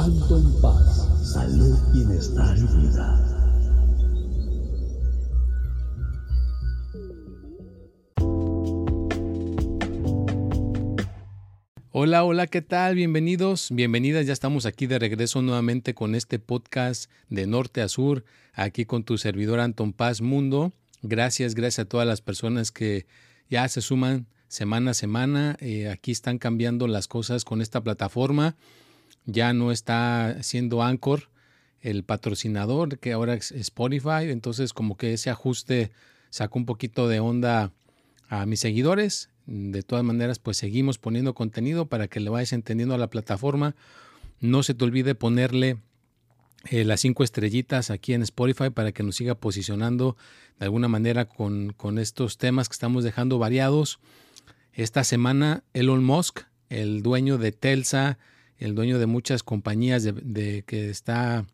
Alto en paz, salud, bienestar y vida. Hola, hola, ¿qué tal? Bienvenidos, bienvenidas. Ya estamos aquí de regreso nuevamente con este podcast de norte a sur, aquí con tu servidor Anton Paz Mundo. Gracias, gracias a todas las personas que ya se suman semana a semana. Eh, aquí están cambiando las cosas con esta plataforma. Ya no está siendo Anchor el patrocinador, que ahora es Spotify. Entonces, como que ese ajuste sacó un poquito de onda a mis seguidores. De todas maneras, pues seguimos poniendo contenido para que le vayas entendiendo a la plataforma. No se te olvide ponerle eh, las cinco estrellitas aquí en Spotify para que nos siga posicionando de alguna manera con, con estos temas que estamos dejando variados. Esta semana Elon Musk, el dueño de Telsa, el dueño de muchas compañías de, de que está,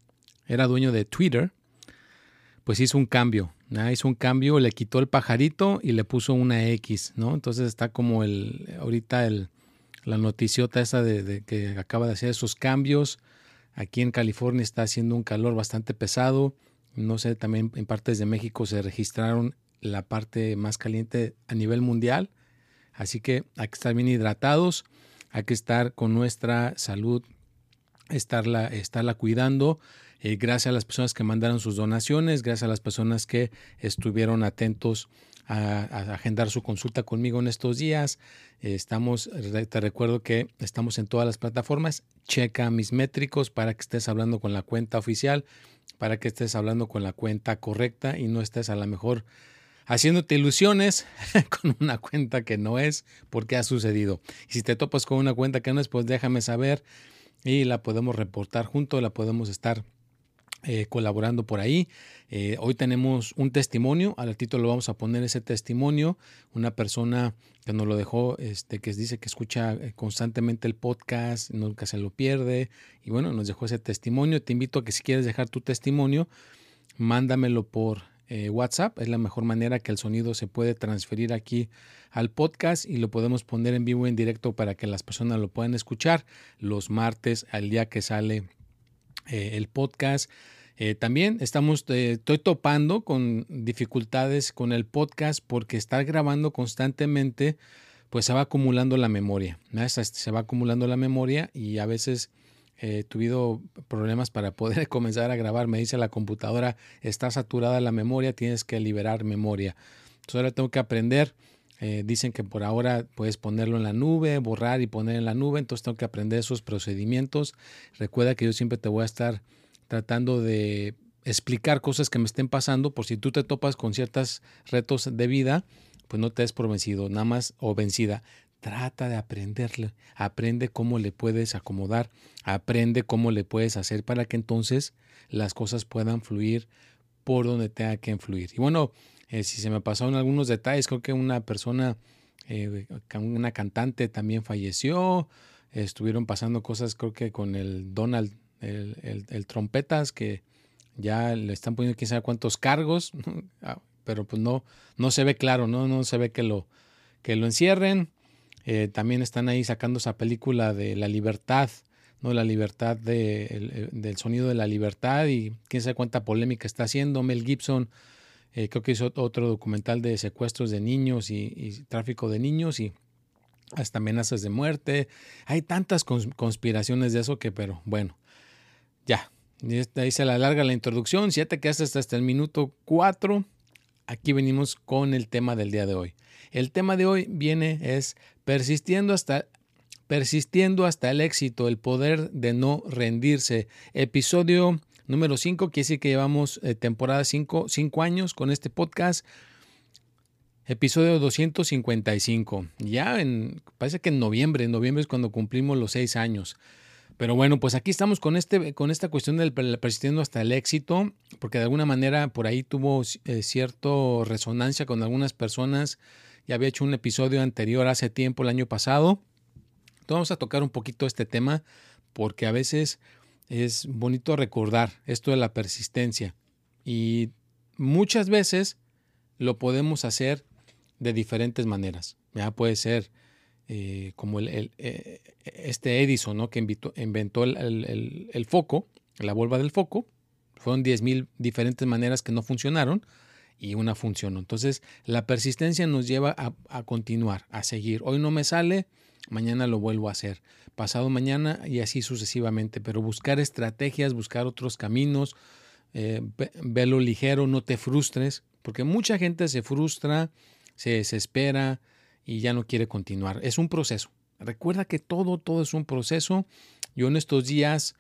era dueño de Twitter, pues hizo un cambio. Hizo un cambio, le quitó el pajarito y le puso una X, ¿no? Entonces está como el, ahorita el, la noticiota esa de, que acaba de hacer esos cambios. Aquí en California está haciendo un calor bastante pesado. No sé, también en partes de México se registraron la parte más caliente a nivel mundial. Así que hay que estar bien hidratados, hay que estar con nuestra salud, estarla, estarla cuidando. Eh, gracias a las personas que mandaron sus donaciones, gracias a las personas que estuvieron atentos a, agendar su consulta conmigo en estos días. Estamos, te recuerdo que estamos en todas las plataformas. Checa mis métricos para que estés hablando con la cuenta oficial, para que estés hablando con la cuenta correcta y no estés a lo mejor haciéndote ilusiones con una cuenta que no es porque ha sucedido. Y si te topas con una cuenta que no es, pues déjame saber y la podemos reportar junto, la podemos estar eh, colaborando por ahí. Eh, hoy tenemos un testimonio, al ratito lo vamos a poner ese testimonio, una persona que nos lo dejó, este, que dice que escucha eh, constantemente el podcast, nunca se lo pierde, y bueno, nos dejó ese testimonio. Te invito a que si quieres dejar tu testimonio, mándamelo por WhatsApp, es la mejor manera que el sonido se puede transferir aquí al podcast y lo podemos poner en vivo en directo para que las personas lo puedan escuchar los martes al día que sale el podcast. Eh, también estamos, eh, estoy topando con dificultades con el podcast porque estar grabando constantemente, pues se va acumulando la memoria. Se va acumulando la memoria y a veces he tenido problemas para poder comenzar a grabar. Me dice la computadora, está saturada la memoria, tienes que liberar memoria. Entonces ahora tengo que aprender. Eh, dicen que por ahora puedes ponerlo en la nube, borrar y poner en la nube. Entonces tengo que aprender esos procedimientos. Recuerda que yo siempre te voy a estar tratando de explicar cosas que me estén pasando, por si tú te topas con ciertos retos de vida, pues no te des por vencido, nada más o vencida. Trata de aprenderle, aprende cómo le puedes acomodar, aprende cómo le puedes hacer para que entonces las cosas puedan fluir por donde tenga que influir. Y bueno, eh, si se me pasaron algunos detalles, creo que una persona, eh, una cantante también falleció, estuvieron pasando cosas, creo que con el Donald el, trompetas que ya le están poniendo quién sabe cuántos cargos, ah, pero pues no, no se ve claro, no, no se ve que lo, que lo encierren. Eh, también están ahí sacando esa película de la libertad, ¿no? La libertad de, del sonido de la libertad y quién sabe cuánta polémica está haciendo. Mel Gibson eh, creo que hizo otro documental de secuestros de niños y, tráfico de niños y hasta amenazas de muerte. Hay tantas conspiraciones de eso que, pero bueno, ya, ahí se la alarga la introducción. Si ya te quedaste hasta el minuto 4, aquí venimos con el tema del día de hoy. El tema de hoy viene es Persistiendo hasta, persistiendo hasta el éxito, el poder de no rendirse. Episodio número 5, quiere decir que llevamos eh, temporada 5 años con este podcast. Episodio 255. Ya en, parece que en noviembre, en noviembre es cuando cumplimos los seis años. Pero bueno, pues aquí estamos con, este, con esta cuestión del persistiendo hasta el éxito, porque de alguna manera por ahí tuvo eh, cierta resonancia con algunas personas. Ya había hecho un episodio anterior hace tiempo, el año pasado. Entonces vamos a tocar un poquito este tema, porque a veces es bonito recordar esto de la persistencia. Y muchas veces lo podemos hacer de diferentes maneras. Ya puede ser eh, como el, eh, este Edison, ¿no? que inventó el, foco, la vuelva del foco. Fueron 10.000 diferentes maneras que no funcionaron y una funcionó. Entonces, la persistencia nos lleva a, continuar, a seguir. Hoy no me sale, mañana lo vuelvo a hacer. Pasado mañana y así sucesivamente. Pero buscar estrategias, buscar otros caminos, eh, verlo ligero, no te frustres, porque mucha gente se frustra, se desespera, y ya no quiere continuar. Es un proceso. Recuerda que todo, todo es un proceso. Yo en estos días,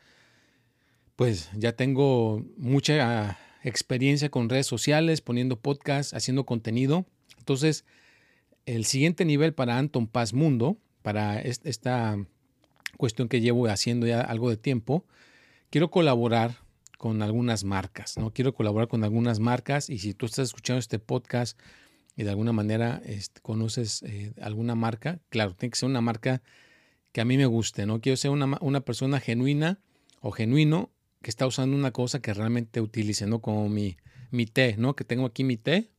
pues ya tengo mucha experiencia con redes sociales, poniendo podcasts, haciendo contenido. Entonces, el siguiente nivel para Anton Paz Mundo, para esta cuestión que llevo haciendo ya algo de tiempo, quiero colaborar con algunas marcas, ¿no? Quiero colaborar con algunas marcas y si tú estás escuchando este podcast y de alguna manera este, conoces eh, alguna marca, claro, tiene que ser una marca que a mí me guste, ¿no? Quiero ser una, una, persona genuina o genuino que está usando una cosa que realmente utilice, ¿no? Como mi, mi té, ¿no? Que tengo aquí mi té.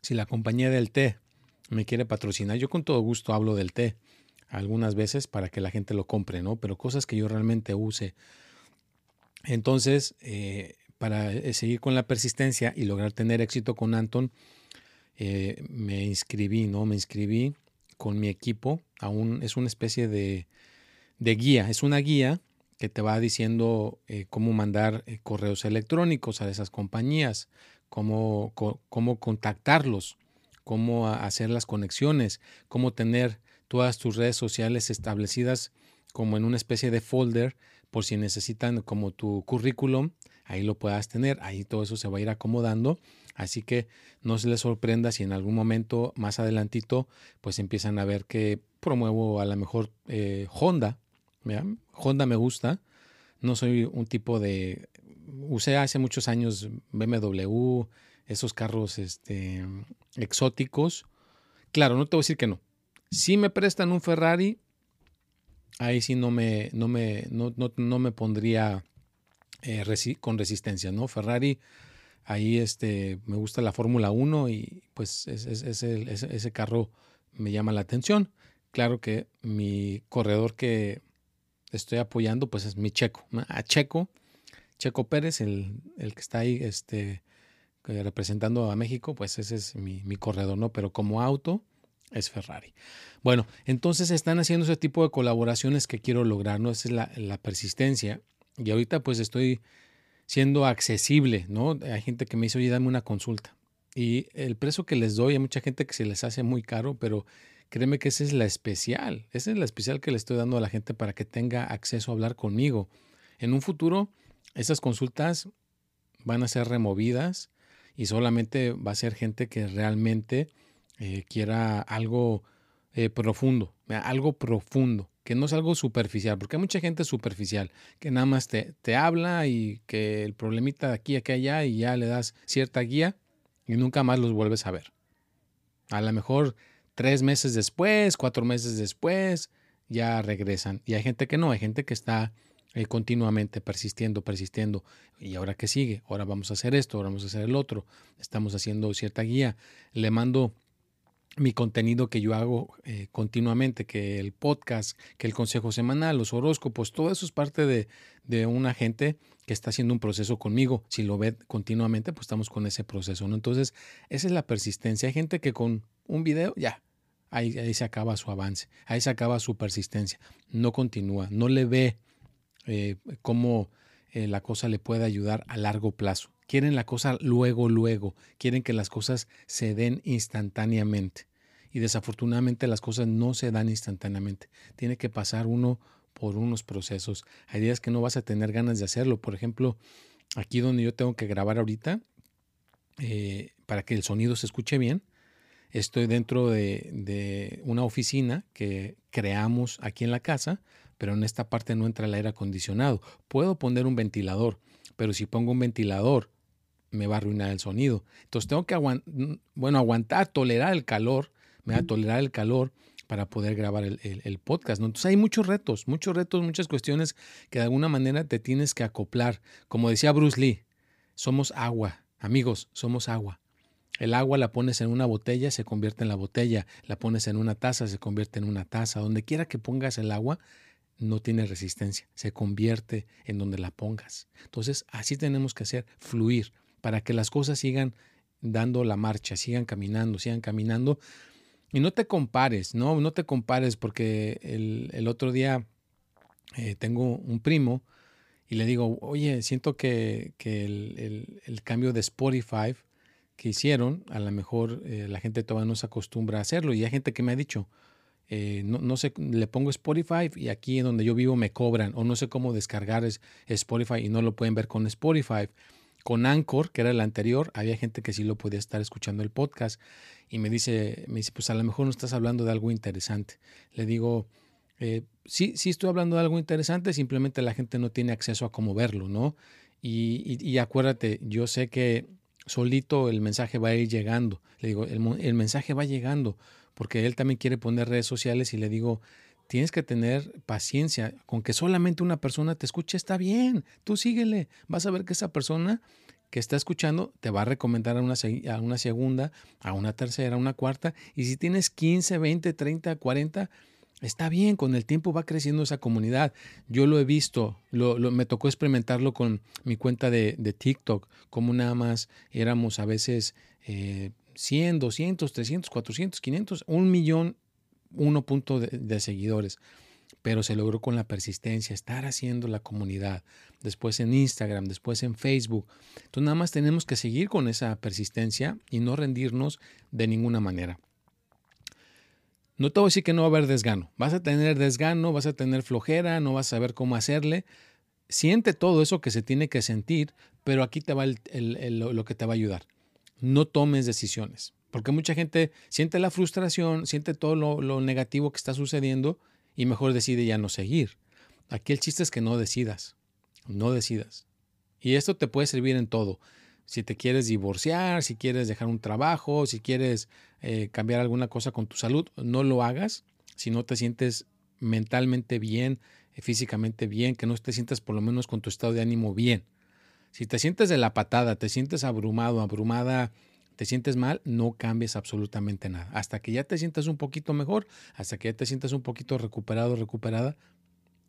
Si la compañía del té me quiere patrocinar, yo con todo gusto hablo del té algunas veces para que la gente lo compre, ¿no? Pero cosas que yo realmente use. Entonces, eh, para eh, seguir con la persistencia y lograr tener éxito con Anton, eh, me inscribí, ¿no? Me inscribí con mi equipo. Aún es una especie de, guía. Es una guía que te va diciendo eh, cómo mandar correos electrónicos a esas compañías, cómo, cómo contactarlos, cómo hacer las conexiones, cómo tener todas tus redes sociales establecidas como en una especie de folder por si necesitan como tu currículum ahí lo puedas tener, ahí todo eso se va a ir acomodando, así que no se les sorprenda si en algún momento más adelantito pues empiezan a ver que promuevo a lo mejor eh, Honda, Honda me gusta, no soy un tipo de, usé hace muchos años BMW, esos carros este, exóticos, claro, no te voy a decir que no, si me prestan un Ferrari, ahí sí no me, no me, no, no me pondría eh, con resistencia, ¿no? Ferrari, ahí este, me gusta la Fórmula 1 y pues ese, carro me llama la atención. Claro que mi corredor que estoy apoyando pues es mi Checo, a Checo, Checo Pérez, el, que está ahí este, representando a México, pues ese es mi, corredor, ¿no? Pero como auto es Ferrari. Bueno, entonces están haciendo ese tipo de colaboraciones que quiero lograr, ¿no? Esa es la, la persistencia y ahorita pues estoy siendo accesible, ¿no? Hay gente que me dice, oye, dame una consulta. Y el precio que les doy, hay mucha gente que se les hace muy caro, pero créeme que esa es la especial. Esa es la especial que le estoy dando a la gente para que tenga acceso a hablar conmigo. En un futuro, esas consultas van a ser removidas y solamente va a ser gente que realmente eh, quiera algo eh, profundo, algo profundo que no es algo superficial, porque hay mucha gente superficial que nada más te, te habla y que el problemita de aquí, aquí, allá y ya le das cierta guía y nunca más los vuelves a ver. A lo mejor tres meses después, cuatro meses después, ya regresan. Y hay gente que no, hay gente que está eh, continuamente persistiendo, persistiendo. ¿Y ahora qué sigue? Ahora vamos a hacer esto, ahora vamos a hacer el otro. Estamos haciendo cierta guía. Le mando mi contenido que yo hago eh, continuamente, que el podcast, que el consejo semanal, los horóscopos, todo eso es parte de, de, una gente que está haciendo un proceso conmigo. Si lo ve continuamente, pues estamos con ese proceso. ¿no? Entonces, esa es la persistencia. Hay gente que con un video, ya, ahí, se acaba su avance, ahí se acaba su persistencia. No continúa, no le ve eh, cómo eh, la cosa le puede ayudar a largo plazo. Quieren la cosa luego, luego. Quieren que las cosas se den instantáneamente. Y desafortunadamente las cosas no se dan instantáneamente. Tiene que pasar uno por unos procesos. Hay días que no vas a tener ganas de hacerlo. Por ejemplo, aquí donde yo tengo que grabar ahorita, eh, para que el sonido se escuche bien, estoy dentro de, de, una oficina que creamos aquí en la casa, pero en esta parte no entra el aire acondicionado. Puedo poner un ventilador, pero si pongo un ventilador me va a arruinar el sonido. Entonces tengo que bueno, aguantar, tolerar el calor, me va a tolerar el calor para poder grabar el, podcast. ¿no? Entonces hay muchos retos, muchos retos, muchas cuestiones que de alguna manera te tienes que acoplar. Como decía Bruce Lee, somos agua, amigos, somos agua. El agua la pones en una botella, se convierte en la botella, la pones en una taza, se convierte en una taza. Donde quiera que pongas el agua, no tiene resistencia, se convierte en donde la pongas. Entonces, así tenemos que hacer, fluir para que las cosas sigan dando la marcha, sigan caminando, sigan caminando. Y no te compares, no, no te compares porque el, otro día eh, tengo un primo y le digo, oye, siento que, el, cambio de Spotify que hicieron, a lo mejor eh, la gente todavía no se acostumbra a hacerlo. Y hay gente que me ha dicho, eh, no, no, sé, le pongo Spotify y aquí en donde yo vivo me cobran o no sé cómo descargar Spotify y no lo pueden ver con Spotify. Con Anchor, que era el anterior, había gente que sí lo podía estar escuchando el podcast y me dice, me dice, pues a lo mejor no estás hablando de algo interesante. Le digo, eh, sí, sí estoy hablando de algo interesante, simplemente la gente no tiene acceso a cómo verlo, ¿no? Y, y, acuérdate, yo sé que solito el mensaje va a ir llegando. Le digo, el, el mensaje va llegando, porque él también quiere poner redes sociales y le digo, tienes que tener paciencia. Con que solamente una persona te escuche está bien. Tú síguele. Vas a ver que esa persona que está escuchando te va a recomendar a una, segunda, a una tercera, a una cuarta. Y si tienes 15, 20, 30, 40, está bien. Con el tiempo va creciendo esa comunidad. Yo lo he visto. Lo, me tocó experimentarlo con mi cuenta de, TikTok. Como nada más éramos a veces... 100, 200, 300, 400, 500, un millón uno punto de, seguidores, pero se logró con la persistencia, estar haciendo la comunidad, después en Instagram, después en Facebook. Entonces nada más tenemos que seguir con esa persistencia y no rendirnos de ninguna manera. No te voy a decir que no va a haber desgano. Vas a tener desgano, vas a tener flojera, no vas a saber cómo hacerle. Siente todo eso que se tiene que sentir, pero aquí te va lo que te va a ayudar. No tomes decisiones. Porque mucha gente siente la frustración, siente todo lo, negativo que está sucediendo y mejor decide ya no seguir. Aquí el chiste es que no decidas, no decidas. Y esto te puede servir en todo. Si te quieres divorciar, si quieres dejar un trabajo, si quieres eh, cambiar alguna cosa con tu salud, no lo hagas si no te sientes mentalmente bien, eh, físicamente bien, que no te sientas por lo menos con tu estado de ánimo bien. Si te sientes de la patada, te sientes abrumado, abrumada te sientes mal, no cambies absolutamente nada. Hasta que ya te sientas un poquito mejor, hasta que ya te sientas un poquito recuperado, recuperada,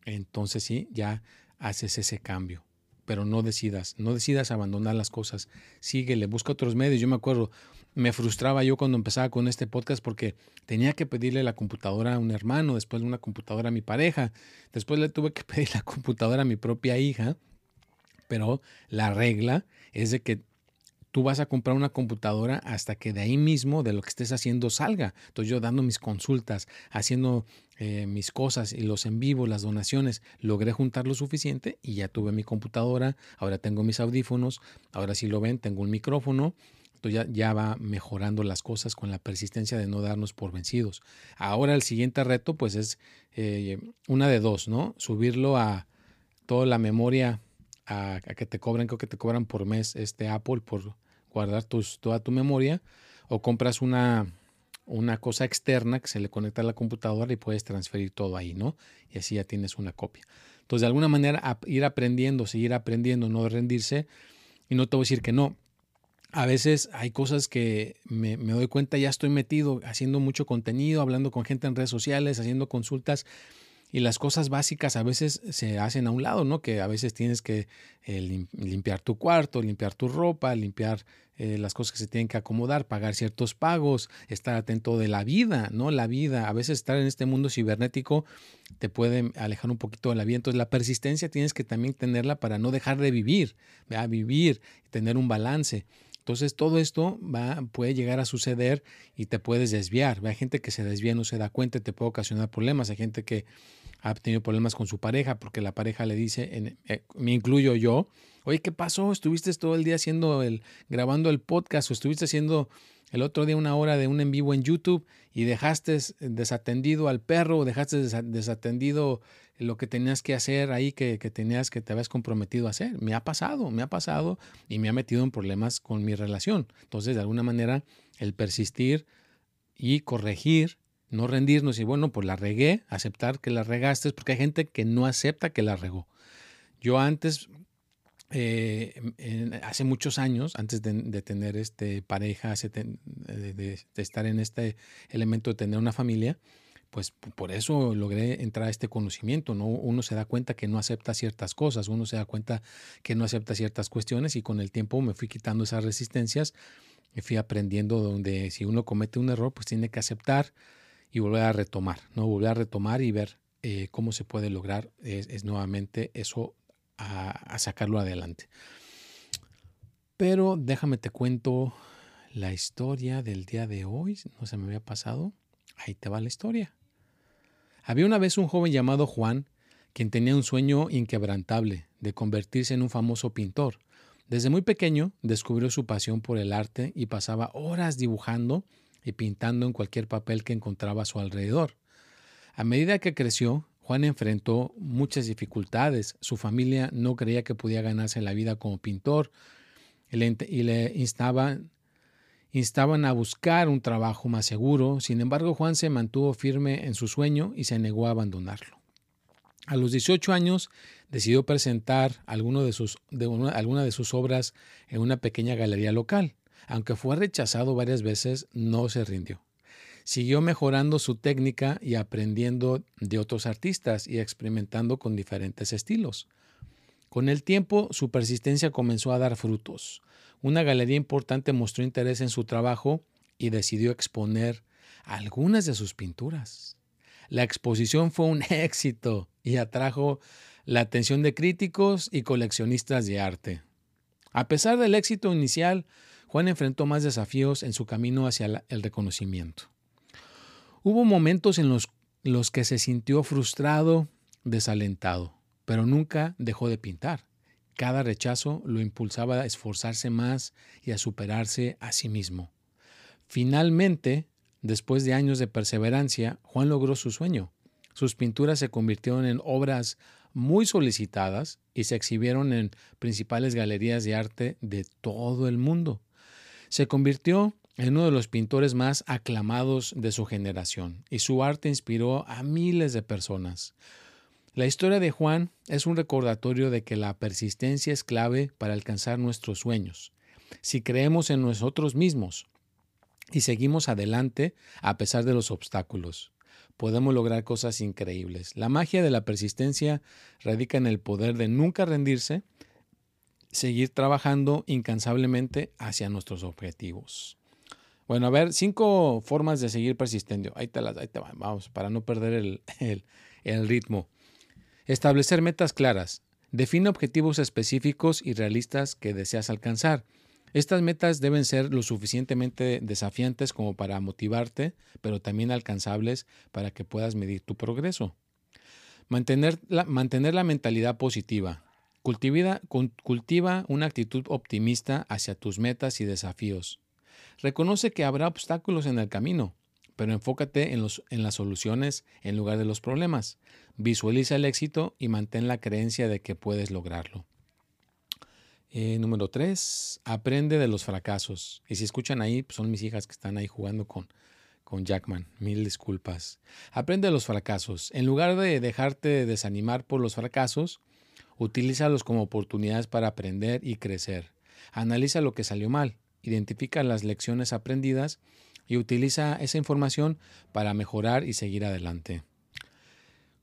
entonces sí, ya haces ese cambio. Pero no decidas, no decidas abandonar las cosas. Síguele, busca otros medios. Yo me acuerdo, me frustraba yo cuando empezaba con este podcast porque tenía que pedirle la computadora a un hermano, después una computadora a mi pareja, después le tuve que pedir la computadora a mi propia hija. Pero la regla es de que tú vas a comprar una computadora hasta que de ahí mismo, de lo que estés haciendo, salga. Entonces yo dando mis consultas, haciendo eh, mis cosas y los en vivo, las donaciones, logré juntar lo suficiente y ya tuve mi computadora, ahora tengo mis audífonos, ahora sí lo ven, tengo un micrófono. Entonces ya, va mejorando las cosas con la persistencia de no darnos por vencidos. Ahora el siguiente reto pues es eh, una de dos, ¿no? Subirlo a toda la memoria a, que te cobren, creo que te cobran por mes este Apple por guardar tus, toda tu memoria, o compras una, una cosa externa que se le conecta a la computadora y puedes transferir todo ahí, ¿no? Y así ya tienes una copia. Entonces, de alguna manera, ir aprendiendo, seguir aprendiendo, no rendirse. Y no te voy a decir que no. A veces hay cosas que me, me doy cuenta, ya estoy metido haciendo mucho contenido, hablando con gente en redes sociales, haciendo consultas y las cosas básicas a veces se hacen a un lado, ¿no? Que a veces tienes que eh, limpiar tu cuarto, limpiar tu ropa, limpiar eh, las cosas que se tienen que acomodar, pagar ciertos pagos, estar atento de la vida, ¿no? La vida, a veces estar en este mundo cibernético te puede alejar un poquito de la vida. Entonces la persistencia tienes que también tenerla para no dejar de vivir, a vivir, tener un balance. Entonces todo esto va, puede llegar a suceder y te puedes desviar. Hay gente que se desvía, no se da cuenta y te puede ocasionar problemas. Hay gente que ha tenido problemas con su pareja porque la pareja le dice, eh, me incluyo yo, oye, ¿qué pasó? ¿Estuviste todo el día haciendo el, grabando el podcast o estuviste haciendo el otro día una hora de un en vivo en YouTube y dejaste desatendido al perro dejaste desatendido lo que tenías que hacer ahí que, que, tenías que te habías comprometido a hacer. Me ha pasado, me ha pasado y me ha metido en problemas con mi relación. Entonces, de alguna manera, el persistir y corregir no rendirnos y bueno, pues la regué, aceptar que la regaste, porque hay gente que no acepta que la regó. Yo antes, eh, hace muchos años, antes de, tener este pareja, de, estar en este elemento de tener una familia, pues por eso logré entrar a este conocimiento, ¿no? Uno se da cuenta que no acepta ciertas cosas, uno se da cuenta que no acepta ciertas cuestiones y con el tiempo me fui quitando esas resistencias y fui aprendiendo donde si uno comete un error, pues tiene que aceptar, y volver a retomar, ¿no? Volver a retomar y ver eh, cómo se puede lograr es, nuevamente eso a, sacarlo adelante. Pero déjame te cuento la historia del día de hoy. No se me había pasado. Ahí te va la historia. Había una vez un joven llamado Juan, quien tenía un sueño inquebrantable de convertirse en un famoso pintor. Desde muy pequeño descubrió su pasión por el arte y pasaba horas dibujando y pintando en cualquier papel que encontraba a su alrededor. A medida que creció, Juan enfrentó muchas dificultades. Su familia no creía que podía ganarse la vida como pintor y le, instaban, instaban a buscar un trabajo más seguro. Sin embargo, Juan se mantuvo firme en su sueño y se negó a abandonarlo. A los 18 años decidió presentar alguno alguna de sus obras en una pequeña galería local. Aunque fue rechazado varias veces, no se rindió. Siguió mejorando su técnica y aprendiendo de otros artistas y experimentando con diferentes estilos. Con el tiempo, su persistencia comenzó a dar frutos. Una galería importante mostró interés en su trabajo y decidió exponer algunas de sus pinturas. La exposición fue un éxito y atrajo la atención de críticos y coleccionistas de arte. A pesar del éxito inicial, Juan enfrentó más desafíos en su camino hacia el reconocimiento. Hubo momentos en los, los que se sintió frustrado, desalentado, pero nunca dejó de pintar. Cada rechazo lo impulsaba a esforzarse más y a superarse a sí mismo. Finalmente, después de años de perseverancia, Juan logró su sueño. Sus pinturas se convirtieron en obras muy solicitadas y se exhibieron en principales galerías de arte de todo el mundo. Se convirtió en uno de los pintores más aclamados de su generación y su arte inspiró a miles de personas. La historia de Juan es un recordatorio de que la persistencia es clave para alcanzar nuestros sueños. Si creemos en nosotros mismos y seguimos adelante a pesar de los obstáculos, podemos lograr cosas increíbles. La magia de la persistencia radica en el poder de nunca rendirse seguir trabajando incansablemente hacia nuestros objetivos. Bueno, a ver, cinco formas de seguir persistiendo. Ahí te las, ahí te van, vamos, para no perder el, ritmo. Establecer metas claras. Define objetivos específicos y realistas que deseas alcanzar. Estas metas deben ser lo suficientemente desafiantes como para motivarte, pero también alcanzables para que puedas medir tu progreso. Mantener la, mantener la mentalidad positiva. Cultiva, una actitud optimista hacia tus metas y desafíos. Reconoce que habrá obstáculos en el camino, pero enfócate en las soluciones en lugar de los problemas. Visualiza el éxito y mantén la creencia de que puedes lograrlo. Eh, número 3. Aprende de los fracasos. Y si escuchan ahí, pues son mis hijas que están ahí jugando con, con Jackman. Mil disculpas. Aprende de los fracasos. En lugar de dejarte desanimar por los fracasos, Utilízalos como oportunidades para aprender y crecer. Analiza lo que salió mal, identifica las lecciones aprendidas y utiliza esa información para mejorar y seguir adelante.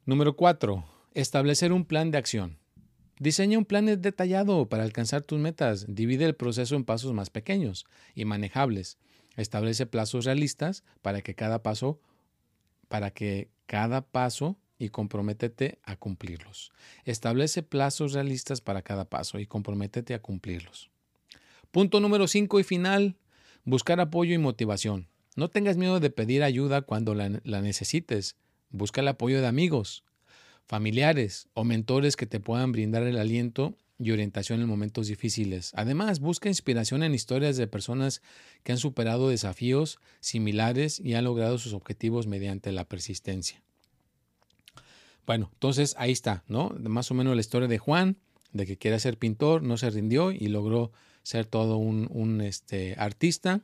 Número 4. Establecer un plan de acción. Diseña un plan detallado para alcanzar tus metas. Divide el proceso en pasos más pequeños y manejables. Establece plazos realistas para que cada paso para que cada paso y comprométete a cumplirlos. Establece plazos realistas para cada paso y comprométete a cumplirlos. Punto número 5 y final, buscar apoyo y motivación. No tengas miedo de pedir ayuda cuando la, la necesites. Busca el apoyo de amigos, familiares o mentores que te puedan brindar el aliento y orientación en momentos difíciles. Además, busca inspiración en historias de personas que han superado desafíos similares y han logrado sus objetivos mediante la persistencia. Bueno, entonces ahí está, ¿no? Más o menos la historia de Juan, de que quiere ser pintor, no se rindió y logró ser todo un, este, artista.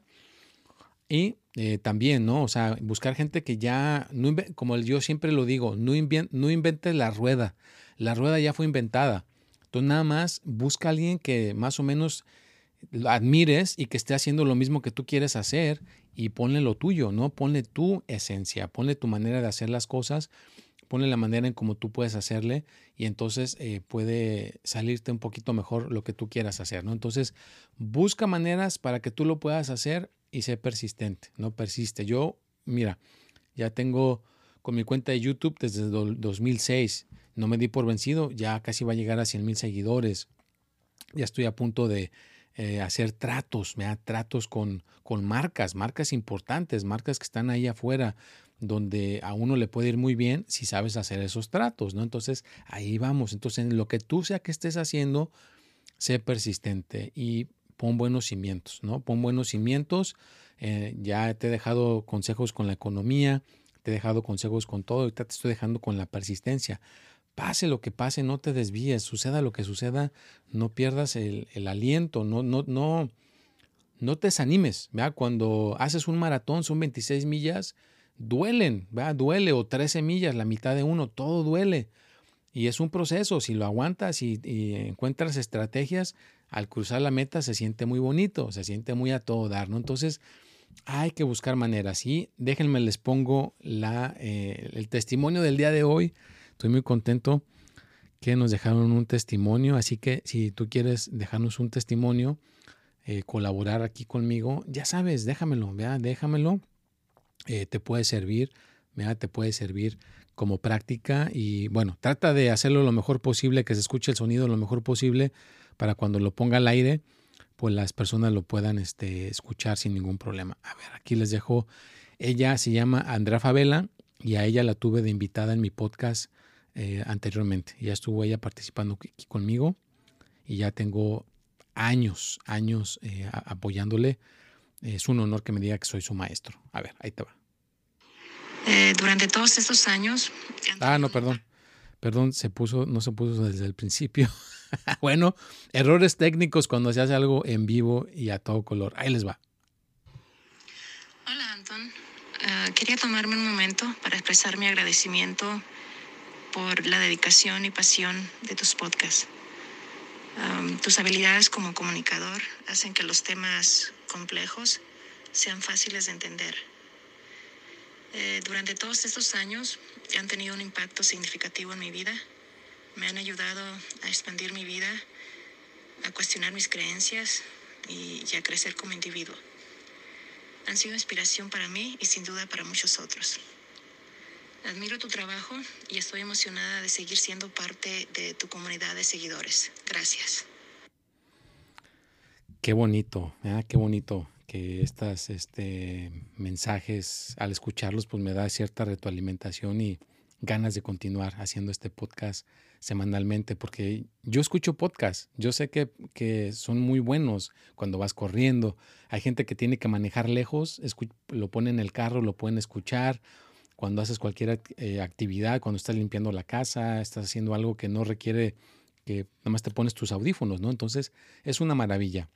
Y eh, también, ¿no? O sea, buscar gente que ya, no como yo siempre lo digo, no, no inventes la rueda. La rueda ya fue inventada. Entonces nada más busca a alguien que más o menos admires y que esté haciendo lo mismo que tú quieres hacer y ponle lo tuyo, ¿no? Ponle tu esencia, ponle tu manera de hacer las cosas, ponle la manera en cómo tú puedes hacerle y entonces eh, puede salirte un poquito mejor lo que tú quieras hacer, ¿no? Entonces busca maneras para que tú lo puedas hacer y sé persistente, ¿no? Persiste. Yo, mira, ya tengo con mi cuenta de YouTube desde 2006 no me di por vencido, ya casi va a llegar a 100 mil seguidores, ya estoy a punto de eh, hacer tratos, me tratos con, con marcas, marcas importantes, marcas que están ahí afuera, donde a uno le puede ir muy bien si sabes hacer esos tratos, ¿no? Entonces, ahí vamos. Entonces, en lo que tú sea que estés haciendo, sé persistente y pon buenos cimientos, ¿no? Pon buenos cimientos. Eh, ya te he dejado consejos con la economía, te he dejado consejos con todo, ahorita te estoy dejando con la persistencia pase lo que pase, no te desvíes, suceda lo que suceda, no pierdas el, aliento, no, no, no, no te desanimes. Cuando haces un maratón, son 26 millas, duelen, duele, o 13 millas, la mitad de uno, todo duele. Y es un proceso, si lo aguantas y, encuentras estrategias, al cruzar la meta se siente muy bonito, se siente muy a todo dar, ¿no? Entonces, hay que buscar maneras. Y déjenme, les pongo la, eh, el testimonio del día de hoy Estoy muy contento que nos dejaron un testimonio, así que si tú quieres dejarnos un testimonio, eh, colaborar aquí conmigo, ya sabes, déjamelo, vea, déjamelo, eh, te puede servir, vea, te puede servir como práctica y bueno, trata de hacerlo lo mejor posible, que se escuche el sonido lo mejor posible para cuando lo ponga al aire, pues las personas lo puedan este, escuchar sin ningún problema. A ver, aquí les dejo, ella se llama Andrea Favela y a ella la tuve de invitada en mi podcast eh, anteriormente. Ya estuvo ella participando aquí conmigo y ya tengo años, años eh, apoyándole. Es un honor que me diga que soy su maestro. A ver, ahí te va. Eh, durante todos estos años. Ah, no, perdón. Perdón, se puso, no se puso desde el principio. bueno, errores técnicos cuando se hace algo en vivo y a todo color. Ahí les va. Hola, Anton. quería tomarme un momento para expresar mi agradecimiento por la dedicación y pasión de tus podcasts. Tus habilidades como comunicador hacen que los temas complejos sean fáciles de entender. Eh, durante todos estos años han tenido un impacto significativo en mi vida. Me han ayudado a expandir mi vida, a cuestionar mis creencias y, y a crecer como individuo. Han sido inspiración para mí y sin duda para muchos otros. Admiro tu trabajo y estoy emocionada de seguir siendo parte de tu comunidad de seguidores. Gracias. Qué bonito, qué bonito que estos este, mensajes, al escucharlos, pues me da cierta retroalimentación y ganas de continuar haciendo este podcast semanalmente, porque yo escucho podcasts, yo sé que, que son muy buenos cuando vas corriendo, hay gente que tiene que manejar lejos, lo pone en el carro, lo pueden escuchar, cuando haces cualquier eh, actividad, cuando estás limpiando la casa, estás haciendo algo que no requiere que nada más te pones tus audífonos, ¿no? Entonces es una maravilla.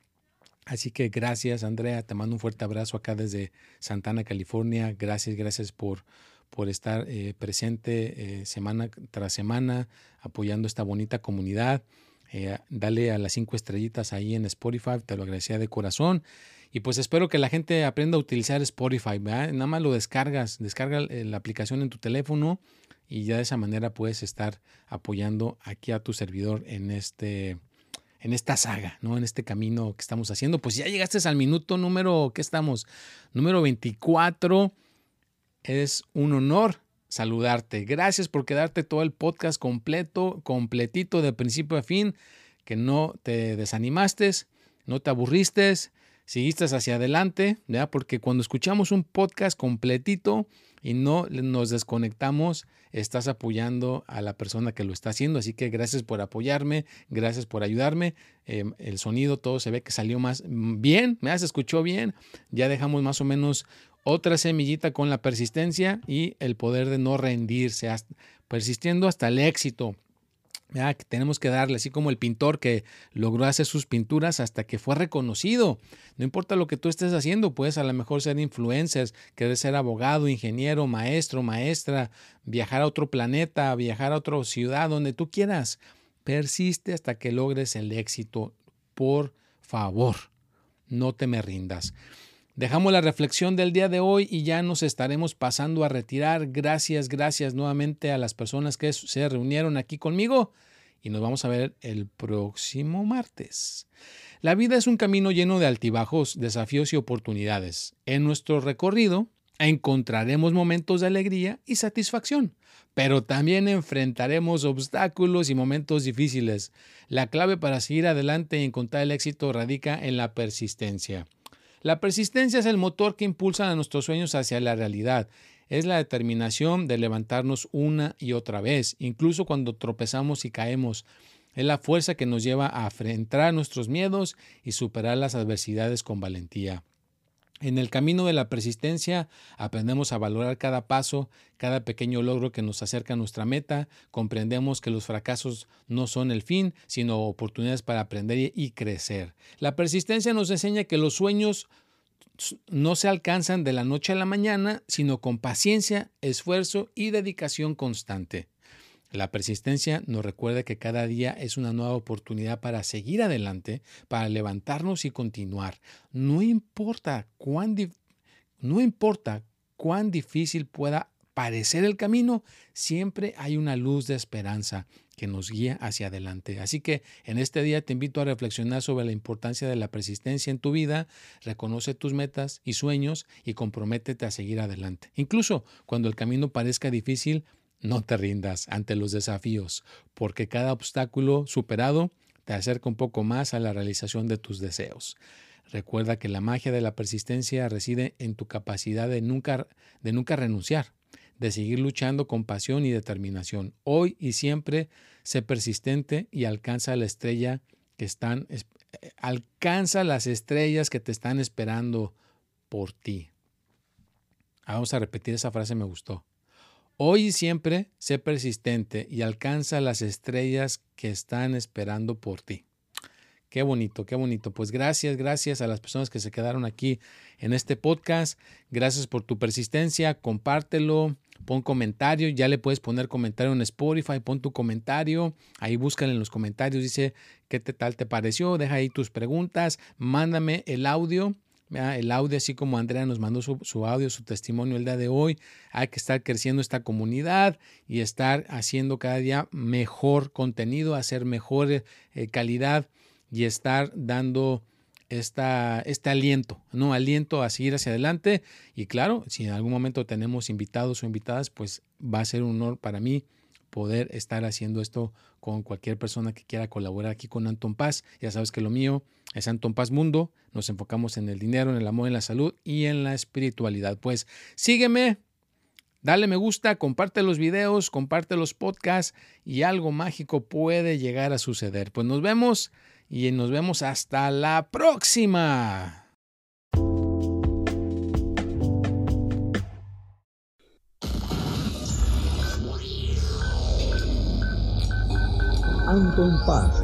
Así que gracias, Andrea. Te mando un fuerte abrazo acá desde Santana, California. Gracias, gracias por, por estar eh, presente eh, semana tras semana, apoyando esta bonita comunidad. Dale a las cinco estrellitas ahí en Spotify, te lo agradecía de corazón. Y pues espero que la gente aprenda a utilizar Spotify. Nada más lo descargas, descarga eh, la aplicación en tu teléfono y ya de esa manera puedes estar apoyando aquí a tu servidor en este en esta saga, ¿no? En este camino que estamos haciendo. Pues ya llegaste al minuto número, ¿qué estamos? Número 24. Es un honor saludarte. Gracias por quedarte todo el podcast completo, completito de principio a fin, que no te desanimaste no te aburriste, seguiste hacia adelante, ¿ya? porque cuando escuchamos un podcast completito y no nos desconectamos, estás apoyando a la persona que lo está haciendo. Así que gracias por apoyarme, gracias por ayudarme. Em, el sonido, todo se ve que salió más mm, bien, me has escuchó bien. Ya dejamos más o menos otra semillita con la persistencia y el poder de no rendirse, persistiendo hasta el éxito. Ya, que tenemos que darle, así como el pintor que logró hacer sus pinturas hasta que fue reconocido. No importa lo que tú estés haciendo, puedes a lo mejor ser influencers, querer ser abogado, ingeniero, maestro, maestra, viajar a otro planeta, viajar a otra ciudad, donde tú quieras. Persiste hasta que logres el éxito. Por favor, no te me rindas. Dejamos la reflexión del día de hoy y ya nos estaremos pasando a retirar. Gracias, gracias nuevamente a las personas que se reunieron aquí conmigo y nos vamos a ver el próximo martes. La vida es un camino lleno de altibajos, desafíos y oportunidades. En nuestro recorrido encontraremos momentos de alegría y satisfacción, pero también enfrentaremos obstáculos y momentos difíciles. La clave para seguir adelante y encontrar el éxito radica en la persistencia. La persistencia es el motor que impulsa a nuestros sueños hacia la realidad. Es la determinación de levantarnos una y otra vez, incluso cuando tropezamos y caemos. Es la fuerza que nos lleva a enfrentar nuestros miedos y superar las adversidades con valentía. En el camino de la persistencia aprendemos a valorar cada paso, cada pequeño logro que nos acerca a nuestra meta, comprendemos que los fracasos no son el fin, sino oportunidades para aprender y crecer. La persistencia nos enseña que los sueños no se alcanzan de la noche a la mañana, sino con paciencia, esfuerzo y dedicación constante. La persistencia nos recuerda que cada día es una nueva oportunidad para seguir adelante, para levantarnos y continuar. No importa cuán, no importa cuán difícil pueda parecer el camino, siempre hay una luz de esperanza que nos guía hacia adelante. Así que en este día te invito a reflexionar sobre la importancia de la persistencia en tu vida, reconoce tus metas y sueños y comprométete a seguir adelante. Incluso cuando el camino parezca difícil, no te rindas ante los desafíos, porque cada obstáculo superado te acerca un poco más a la realización de tus deseos. Recuerda que la magia de la persistencia reside en tu capacidad de nunca, de nunca renunciar, de seguir luchando con pasión y determinación. Hoy y siempre sé persistente y alcanza la estrella que están eh, alcanza las estrellas que te están esperando por ti. Vamos a repetir esa frase, me gustó. Hoy y siempre sé persistente y alcanza las estrellas que están esperando por ti. Qué bonito, qué bonito. Pues gracias, gracias a las personas que se quedaron aquí en este podcast. Gracias por tu persistencia. Compártelo, pon comentario. Ya le puedes poner comentario en Spotify, pon tu comentario. Ahí búscale en los comentarios. Dice qué tal te pareció. Deja ahí tus preguntas. Mándame el audio el audio, así como Andrea nos mandó su, audio, su testimonio el día de hoy. Hay que estar creciendo esta comunidad y estar haciendo cada día mejor contenido, hacer mejor eh, calidad y estar dando esta, este aliento, ¿no? Aliento a seguir hacia adelante. Y claro, si en algún momento tenemos invitados o invitadas, pues va a ser un honor para mí poder estar haciendo esto con cualquier persona que quiera colaborar aquí con Anton Paz. Ya sabes que lo mío es Anton Paz Mundo. Nos enfocamos en el dinero, en el amor, en la salud y en la espiritualidad. Pues sígueme, dale me gusta, comparte los videos, comparte los podcasts y algo mágico puede llegar a suceder. Pues nos vemos y nos vemos hasta la próxima. Anton Paz,